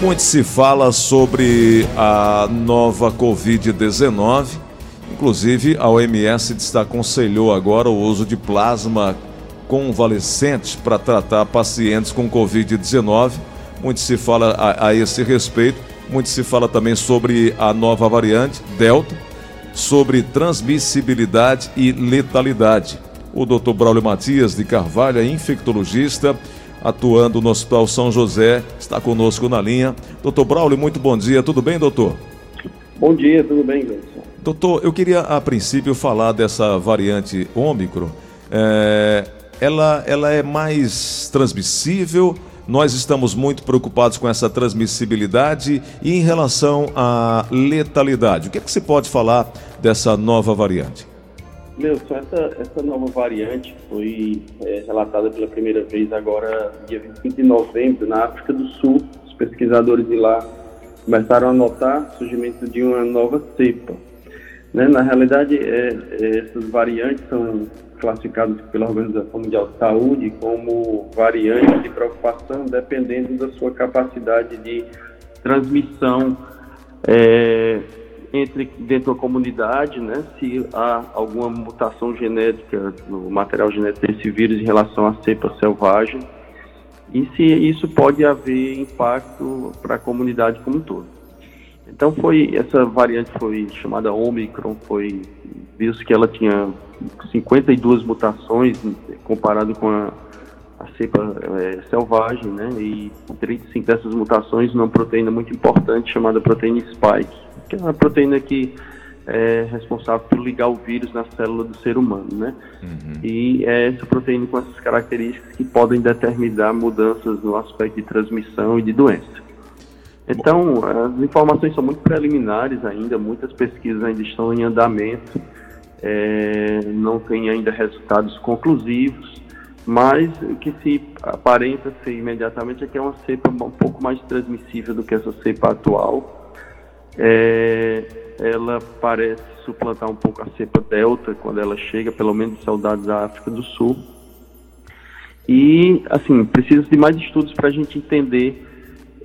Muito se fala sobre a nova Covid-19. Inclusive, a OMS desaconselhou agora o uso de plasma convalescente para tratar pacientes com Covid-19. Muito se fala a, a, esse respeito. Muito se fala também sobre a nova variante, Delta, sobre transmissibilidade e letalidade. O Dr. Braulio Matias de Carvalho é infectologista atuando no Hospital São José, está conosco na linha. Doutor Braulio, muito bom dia, tudo bem, doutor? Bom dia, tudo bem, Gleison? Doutor, eu queria a princípio falar dessa variante Ômicron. É, ela, ela é mais transmissível? Nós estamos muito preocupados com essa transmissibilidade e em relação à letalidade. O que, é que você pode falar dessa nova variante? Wilson, essa, essa nova variante foi é, relatada pela primeira vez agora, dia 25 de novembro, na África do Sul. Os pesquisadores de lá começaram a notar o surgimento de uma nova cepa. Né? Na realidade, é, é, essas variantes são classificadas pela Organização Mundial de Saúde como variantes de preocupação, dependendo da sua capacidade de transmissão. Entre dentro da comunidade, né, se há alguma mutação genética no material genético desse vírus em relação à cepa selvagem e se isso pode haver impacto para a comunidade como um todo. Então foi essa variante foi chamada Omicron, foi visto que ela tinha 52 mutações comparado com a, a cepa é, selvagem, né? E 35 dessas mutações numa proteína muito importante chamada proteína spike que é uma proteína que é responsável por ligar o vírus na célula do ser humano, né? Uhum. E é essa proteína com essas características que podem determinar mudanças no aspecto de transmissão e de doença. Então, as informações são muito preliminares ainda, muitas pesquisas ainda estão em andamento, é, não tem ainda resultados conclusivos, mas o que se aparenta ser imediatamente é que é uma cepa um pouco mais transmissível do que essa cepa atual, é, ela parece suplantar um pouco a cepa delta quando ela chega, pelo menos saudades da África do Sul. E, assim, precisa de mais estudos para a gente entender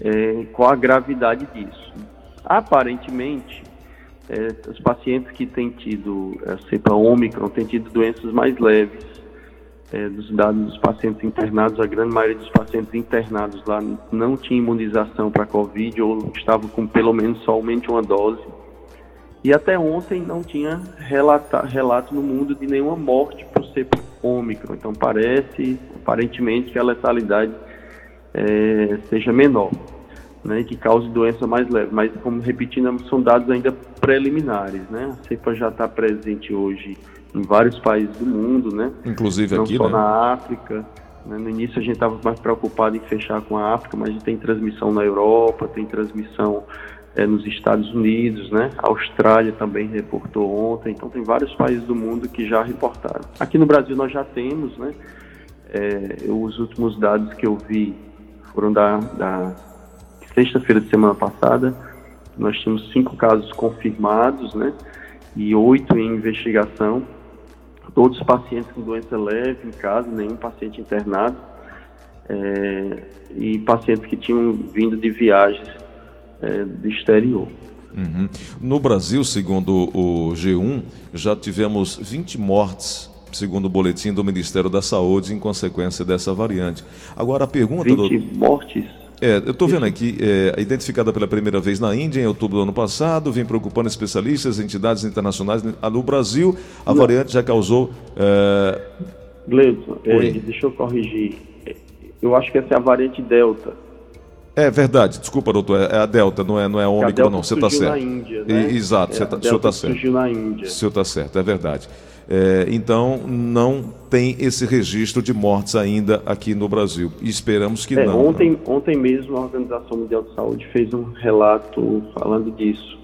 é, qual a gravidade disso. Aparentemente, é, os pacientes que têm tido a cepa Ômicron têm tido doenças mais leves, é, dos dados dos pacientes internados, a grande maioria dos pacientes internados lá não tinha imunização para Covid ou estavam com pelo menos somente uma dose. E até ontem não tinha relata, relato no mundo de nenhuma morte por ser Ômicron. Então parece, aparentemente, que a letalidade é, seja menor, né, que cause doença mais leve. Mas, como repetindo, são dados ainda preliminares. Né? A cepa já está presente hoje em vários países do mundo, né? Inclusive Não aqui, só né? na África. Né? No início a gente estava mais preocupado em fechar com a África, mas a gente tem transmissão na Europa, tem transmissão é, nos Estados Unidos, né? A Austrália também reportou ontem, então tem vários países do mundo que já reportaram. Aqui no Brasil nós já temos, né? É, os últimos dados que eu vi foram da, da sexta-feira de semana passada. Nós tínhamos cinco casos confirmados, né? E oito em investigação todos os pacientes com doença leve em casa, nenhum paciente internado, é, e pacientes que tinham vindo de viagens é, do exterior. Uhum. No Brasil, segundo o G1, já tivemos 20 mortes, segundo o boletim do Ministério da Saúde, em consequência dessa variante. Agora a pergunta... 20 do... mortes? É, eu estou vendo aqui, é, identificada pela primeira vez na Índia em outubro do ano passado, vem preocupando especialistas, entidades internacionais. No Brasil, a Não. variante já causou. É... Gleudson, é, deixa eu corrigir. Eu acho que essa é a variante Delta. É verdade, desculpa, doutor, é a Delta, não é, não é Ômicron, não. Você está certo. Na Índia, né? Exato, é, você tá, o senhor está certo. Surgiu na Índia. O senhor está certo, é verdade. É, então, não tem esse registro de mortes ainda aqui no Brasil. E esperamos que é, não. Ontem, não. ontem mesmo a Organização Mundial de Saúde fez um relato falando disso.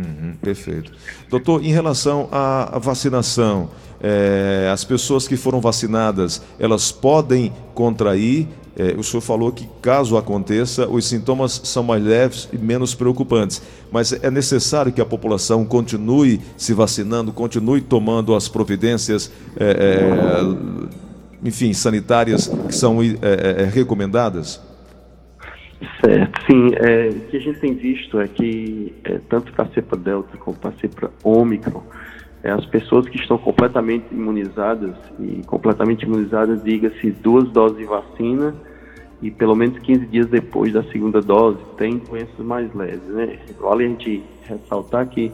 Uhum, perfeito. Doutor, em relação à vacinação, é, as pessoas que foram vacinadas, elas podem contrair é, o senhor falou que, caso aconteça, os sintomas são mais leves e menos preocupantes. Mas é necessário que a população continue se vacinando, continue tomando as providências, é, enfim, sanitárias que são recomendadas? Certo, sim. É, o que a gente tem visto é que, é, tanto para a cepa Delta como para a cepa Ômicron, é, as pessoas que estão completamente imunizadas, e completamente imunizadas, diga-se duas doses de vacina, e pelo menos 15 dias depois da segunda dose, têm doenças mais leves. Né? Vale a gente ressaltar que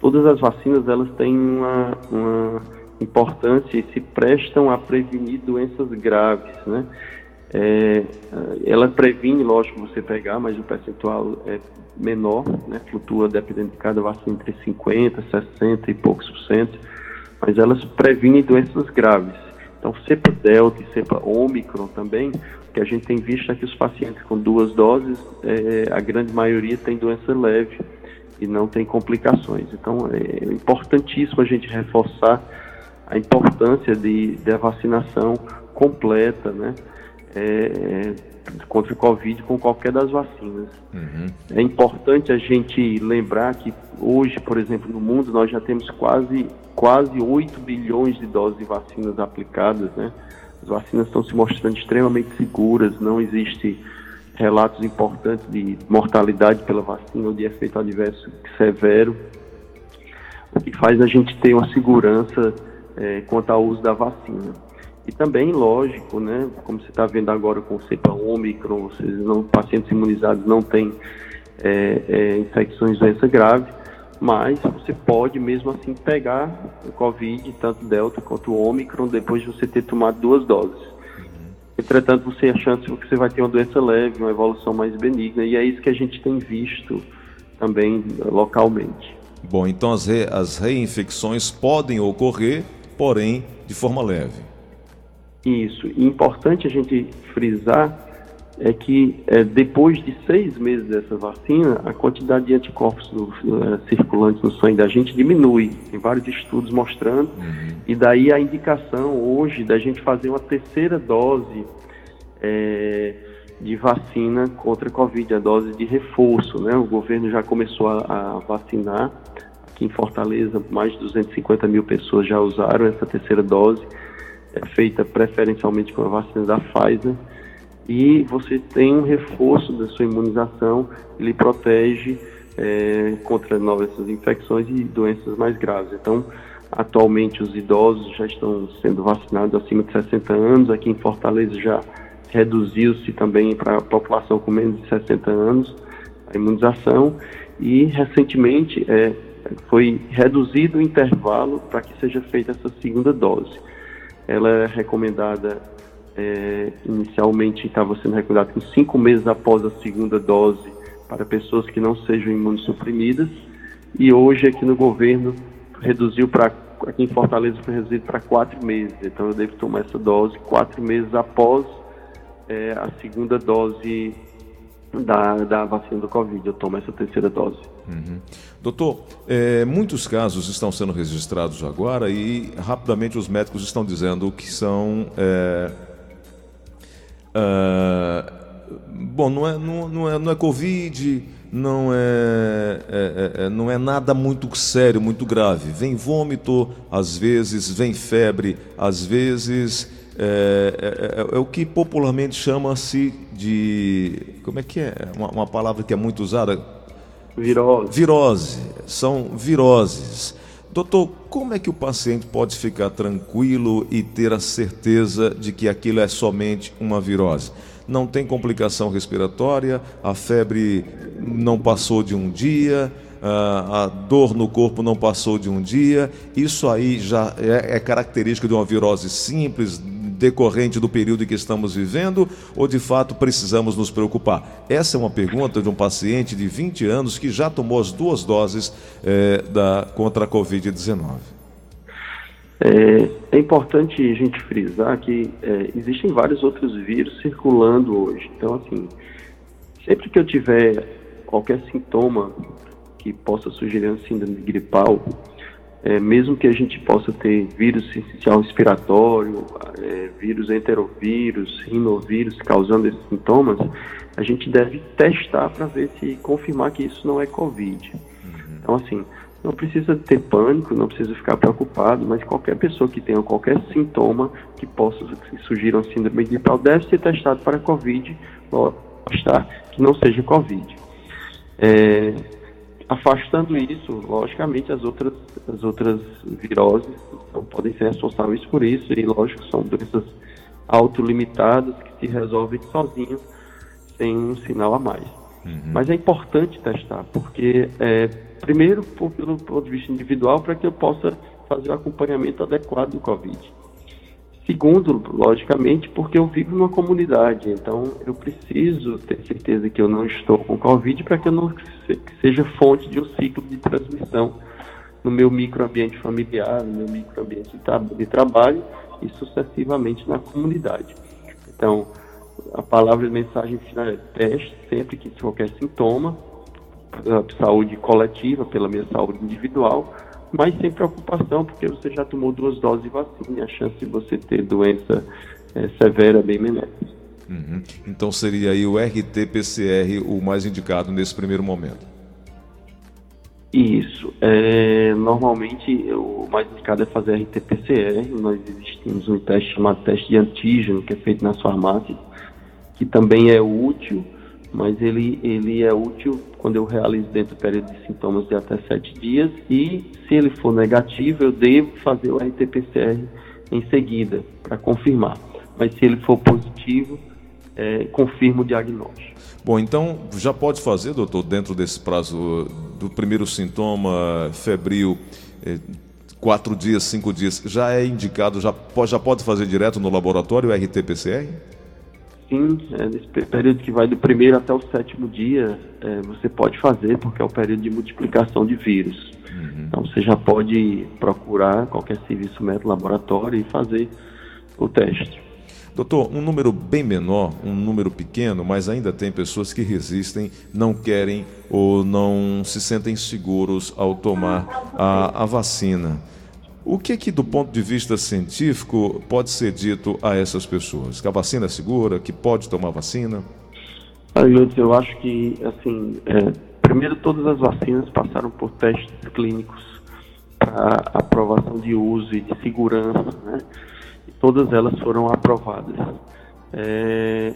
todas as vacinas elas têm uma, uma importância e se prestam a prevenir doenças graves. Né? É, ela previne, lógico, você pegar, mas o percentual é menor, né? flutua dependendo de cada vacina entre 50%, 60% e poucos por cento, mas elas previnem doenças graves. Então, cepa delta e cepa ômicron também, que a gente tem visto é que os pacientes com duas doses, é, a grande maioria tem doença leve e não tem complicações. Então, é importantíssimo a gente reforçar a importância de, da vacinação completa, né? É, contra o Covid com qualquer das vacinas. Uhum. É importante a gente lembrar que hoje, por exemplo, no mundo nós já temos quase, quase 8 bilhões de doses de vacinas aplicadas, né? As vacinas estão se mostrando extremamente seguras, não existe relatos importantes de mortalidade pela vacina ou de efeito adverso severo, o que faz a gente ter uma segurança é, quanto ao uso da vacina. E também, lógico, né, como você está vendo agora com o cepa Ômicron, vocês não, pacientes imunizados não têm é, é, infecções doença grave, mas você pode mesmo assim pegar o Covid, tanto Delta quanto o Ômicron, depois de você ter tomado duas doses. Entretanto, você a chance que você vai ter uma doença leve, uma evolução mais benigna, e é isso que a gente tem visto também localmente. Bom, então as, re, as reinfecções podem ocorrer, porém de forma leve. Isso. E importante a gente frisar é que é, depois de seis meses dessa vacina, a quantidade de anticorpos do, uh, circulantes no sangue da gente diminui. Tem vários estudos mostrando. Uhum. E daí a indicação hoje da gente fazer uma terceira dose é, de vacina contra a Covid, a dose de reforço. Né? O governo já começou a, a vacinar. Aqui em Fortaleza, mais de 250 mil pessoas já usaram essa terceira dose, é feita preferencialmente com a vacina da Pfizer e você tem um reforço da sua imunização, ele protege é, contra novas infecções e doenças mais graves. Então, atualmente os idosos já estão sendo vacinados acima de 60 anos, aqui em Fortaleza já reduziu-se também para a população com menos de 60 anos a imunização e recentemente é, foi reduzido o intervalo para que seja feita essa segunda dose. Ela é recomendada é, inicialmente estava sendo recomendado que cinco meses após a segunda dose para pessoas que não sejam imunossuprimidas. E hoje aqui no governo reduziu para aqui em Fortaleza foi reduzido para quatro meses. Então eu devo tomar essa dose quatro meses após é, a segunda dose da, da vacina do Covid. Eu tomo essa terceira dose. Uhum. Doutor, é, muitos casos estão sendo registrados agora e rapidamente os médicos estão dizendo que são é, Uh, bom, não é, não, não, é, não é Covid, não é, é, é, é, não é nada muito sério, muito grave. Vem vômito, às vezes, vem febre, às vezes. É, é, é, é o que popularmente chama-se de. Como é que é? Uma, uma palavra que é muito usada? Virose. Virose. São viroses. Doutor, como é que o paciente pode ficar tranquilo e ter a certeza de que aquilo é somente uma virose? Não tem complicação respiratória, a febre não passou de um dia, a dor no corpo não passou de um dia. Isso aí já é, é característica de uma virose simples, decorrente do período que estamos vivendo ou de fato precisamos nos preocupar? Essa é uma pergunta de um paciente de 20 anos que já tomou as duas doses é, da, contra a Covid-19. É, é, importante a gente frisar que é, existem vários outros vírus circulando hoje. Então, assim, sempre que eu tiver qualquer sintoma que possa sugerir uma síndrome gripal, é, mesmo que a gente possa ter vírus essencial respiratório, é, vírus enterovírus, rinovírus causando esses sintomas, a gente deve testar para ver se confirmar que isso não é Covid. Uhum. Então, assim, não precisa ter pânico, não precisa ficar preocupado, mas qualquer pessoa que tenha qualquer sintoma que possa surgir uma síndrome gripal deve ser testado para Covid mostrar que não seja Covid. É, afastando isso, logicamente, as outras, as outras viroses não podem ser responsáveis por isso, e lógico, são doenças autolimitadas que se resolvem sozinhos, sem um sinal a mais. Uhum. Mas é importante testar, porque, é, primeiro, por, pelo ponto de vista individual, para que eu possa fazer o acompanhamento adequado do Covid. Segundo, logicamente, porque eu vivo numa comunidade, então eu preciso ter certeza que eu não estou com Covid para que eu não seja fonte de um ciclo de transmissão no meu microambiente familiar, no meu microambiente de trabalho e sucessivamente na comunidade. Então, a palavra de mensagem final é teste sempre que qualquer sintoma, saúde coletiva, pela minha saúde individual, mas sem preocupação, porque você já tomou duas doses de vacina e a chance de você ter doença é, severa é bem menor. Uhum. Então seria aí o RT-PCR o mais indicado nesse primeiro momento? Isso. É, normalmente o mais indicado é fazer RT-PCR. Nós existimos um teste chamado teste de antígeno, que é feito nas farmácias, que também é útil mas ele, ele é útil quando eu realizo dentro do período de sintomas de até sete dias e se ele for negativo, eu devo fazer o RT-PCR em seguida para confirmar. Mas se ele for positivo, é, o diagnóstico. Bom, então já pode fazer, doutor, dentro desse prazo do primeiro sintoma febril, é, quatro dias, cinco dias, já é indicado, já pode, já pode fazer direto no laboratório o RT-PCR? Sim, é, nesse período que vai do primeiro até o sétimo dia, é, você pode fazer, porque é o período de multiplicação de vírus. Uhum. Então você já pode procurar qualquer serviço médico laboratório e fazer o teste. Doutor, um número bem menor, um número pequeno, mas ainda tem pessoas que resistem, não querem ou não se sentem seguros ao tomar a, a vacina. O que, que, do ponto de vista científico, pode ser dito a essas pessoas? Que a vacina é segura, que pode tomar vacina? Eu acho que, assim, é, primeiro todas as vacinas passaram por testes clínicos para aprovação de uso e de segurança, né? E todas elas foram aprovadas. É,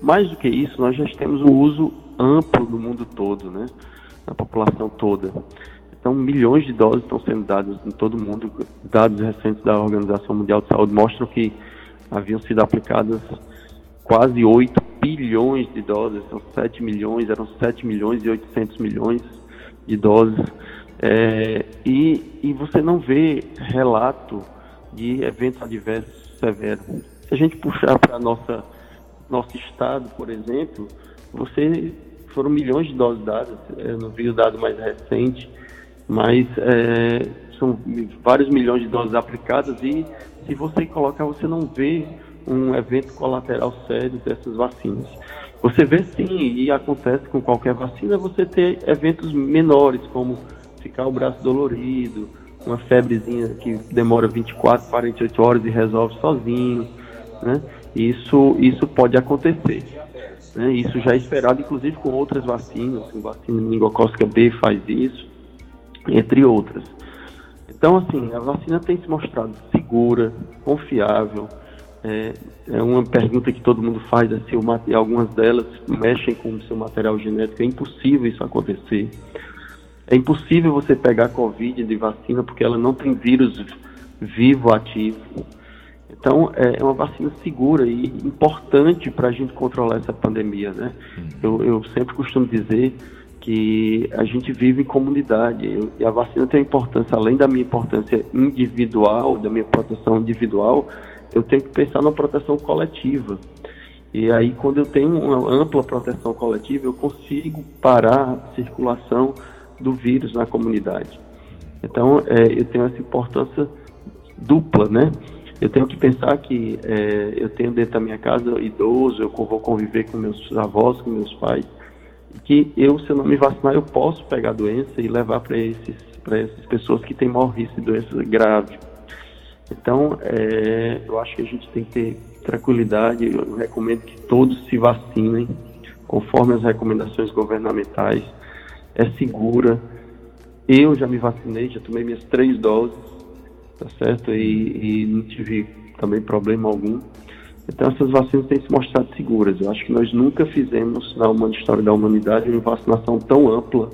mais do que isso, nós já temos um uso amplo no mundo todo, né? Na população toda. Então, milhões de doses estão sendo dadas em todo o mundo. Dados recentes da Organização Mundial de Saúde mostram que haviam sido aplicadas quase 8 bilhões de doses, são 7 milhões, eram 7 milhões e 800 milhões de doses. É, e, e você não vê relato de eventos adversos severos. Se a gente puxar para nossa nosso estado, por exemplo, você foram milhões de doses dadas. Eu não vi o dado mais recente, mas é, são vários milhões de doses aplicadas e se você colocar, você não vê um evento colateral sério dessas vacinas. Você vê sim, e acontece com qualquer vacina, você ter eventos menores, como ficar o braço dolorido, uma febrezinha que demora 24, 48 horas e resolve sozinho, né? Isso, isso pode acontecer. Né? Isso já é esperado, inclusive com outras vacinas, a vacina meningocócica B faz isso, entre outras. Então, assim, a vacina tem se mostrado segura, confiável. É, é uma pergunta que todo mundo faz, é se o, algumas delas mexem com o seu material genético. É impossível isso acontecer. É impossível você pegar Covid de vacina porque ela não tem vírus vivo ativo. Então, é, é uma vacina segura e importante para a gente controlar essa pandemia, né? Uhum. Eu, eu sempre costumo dizer que a gente vive em comunidade e a vacina tem importância, além da minha importância individual, da minha proteção individual, eu tenho que pensar na proteção coletiva. E aí, quando eu tenho uma ampla proteção coletiva, eu consigo parar a circulação do vírus na comunidade. Então, é, eu tenho essa importância dupla, né? Eu tenho que pensar que é, eu tenho dentro da minha casa idoso, eu vou conviver com meus avós, com meus pais, que eu, se eu não me vacinar, eu posso pegar a doença e levar para essas pessoas que têm maior risco de doença grave. Então, é, eu acho que a gente tem que ter tranquilidade. Eu recomendo que todos se vacinem conforme as recomendações governamentais. É segura. Eu já me vacinei, já tomei minhas três doses, tá certo? E, e não tive também problema algum. Então essas vacinas têm se mostrado seguras. Eu acho que nós nunca fizemos na história da humanidade uma vacinação tão ampla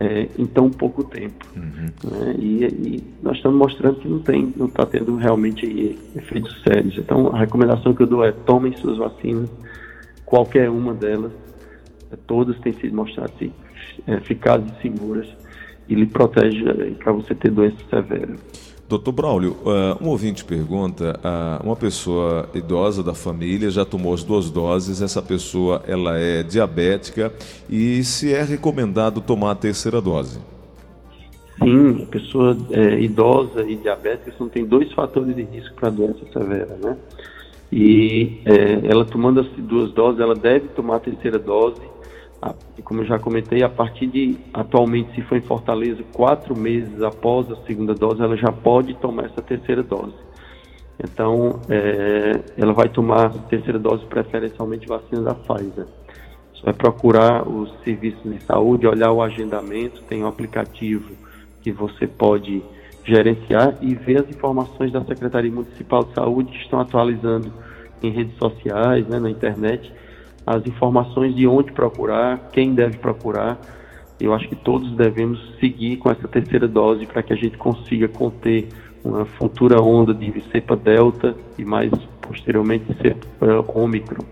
é, em tão pouco tempo. Uhum. Né? E, e, nós estamos mostrando que não tem, não está tendo realmente efeitos sérios. Então a recomendação que eu dou é tomem suas vacinas, qualquer uma delas, é, todas têm sido mostradas é, eficazes e seguras e lhe protege para você ter doença severa. Doutor Braulio, uh, um ouvinte pergunta, uh, uma pessoa idosa da família já tomou as duas doses, essa pessoa ela é diabética e se é recomendado tomar a terceira dose? Sim, a pessoa é, idosa e diabética são, tem dois fatores de risco para doença severa, né? E é, ela tomando as duas doses, ela deve tomar a terceira dose como eu já comentei, a partir de atualmente, se for em Fortaleza, quatro meses após a segunda dose, ela já pode tomar essa terceira dose. Então, é, ela vai tomar a terceira dose preferencialmente vacina da Pfizer. Você vai procurar os serviços de saúde, olhar o agendamento, tem um aplicativo que você pode gerenciar e ver as informações da Secretaria Municipal de Saúde que estão atualizando em redes sociais, né, na internet, as informações de onde procurar, quem deve procurar. Eu acho que todos devemos seguir com essa terceira dose para que a gente consiga conter uma futura onda de cepa delta e mais posteriormente cepa ômicron.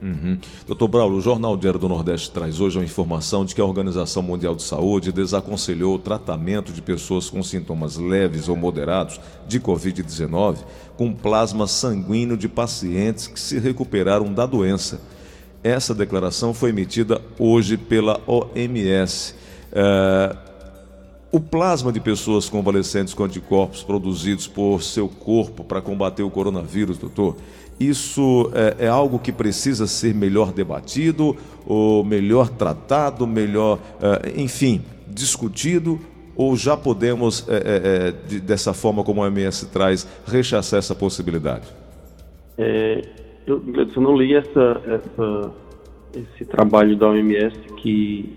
Uhum. Doutor Braulio, o Jornal Diário do Nordeste traz hoje uma informação de que a Organização Mundial de Saúde desaconselhou o tratamento de pessoas com sintomas leves ou moderados de Covid-19 com plasma sanguíneo de pacientes que se recuperaram da doença essa declaração foi emitida hoje pela OMS. É, o plasma de pessoas convalescentes com anticorpos produzidos por seu corpo para combater o coronavírus, doutor, isso é, é, algo que precisa ser melhor debatido, ou melhor tratado, melhor, é, enfim, discutido, ou já podemos, é, é, é de, dessa forma como a OMS traz, rechaçar essa possibilidade? É, eu, eu não li essa, essa, esse trabalho da OMS que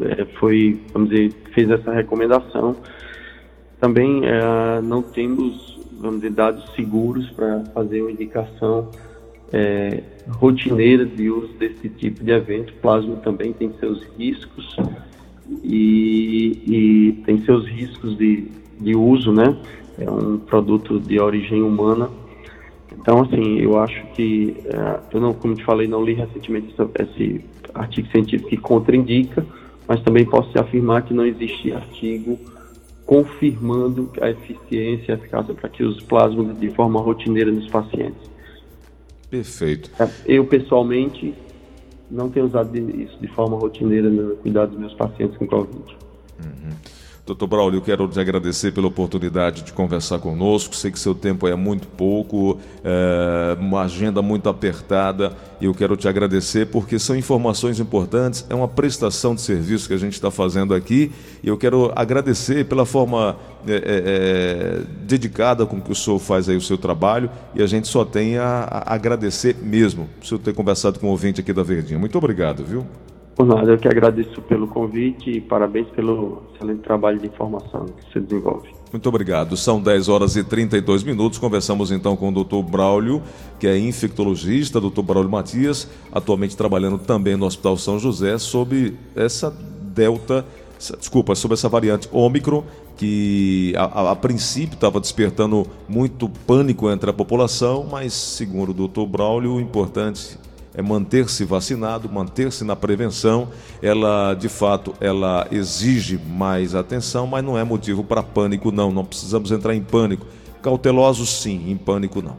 é, foi, vamos dizer, fez essa recomendação. Também é, não temos, vamos dizer, dados seguros para fazer uma indicação é, rotineira de uso desse tipo de evento. Plasma também tem seus riscos e, e tem seus riscos de, de uso, né? É um produto de origem humana então, assim, eu acho que, é, eu não, como te falei, não li recentemente esse artigo científico que contraindica, mas também posso afirmar que não existe artigo confirmando a eficiência e a eficácia para que os plasmas de forma rotineira nos pacientes. Perfeito. É, eu, pessoalmente, não tenho usado isso de forma rotineira no cuidado dos meus pacientes com Covid. Uhum. Doutor Braulio, eu quero te agradecer pela oportunidade de conversar conosco. Sei que seu tempo é muito pouco, é uma agenda muito apertada, e eu quero te agradecer porque são informações importantes, é uma prestação de serviço que a gente está fazendo aqui, e eu quero agradecer pela forma é, é, é, dedicada com que o senhor faz aí o seu trabalho, e a gente só tem a, a agradecer mesmo por o senhor ter conversado com o ouvinte aqui da Verdinha. Muito obrigado, viu? Por nada, eu que agradeço pelo convite e parabéns pelo excelente trabalho de informação que você desenvolve. Muito obrigado. São 10 horas e 32 minutos. Conversamos então com o Dr. Braulio, que é infectologista, Dr. Braulio Matias, atualmente trabalhando também no Hospital São José, sobre essa delta, desculpa, sobre essa variante Ômicron, que a, a, a princípio estava despertando muito pânico entre a população, mas segundo o Dr. Braulio, o importante é manter-se vacinado, manter-se na prevenção. Ela, de fato, ela exige mais atenção, mas não é motivo para pânico, não. Não precisamos entrar em pânico. Cautelosos, sim, em pânico, não.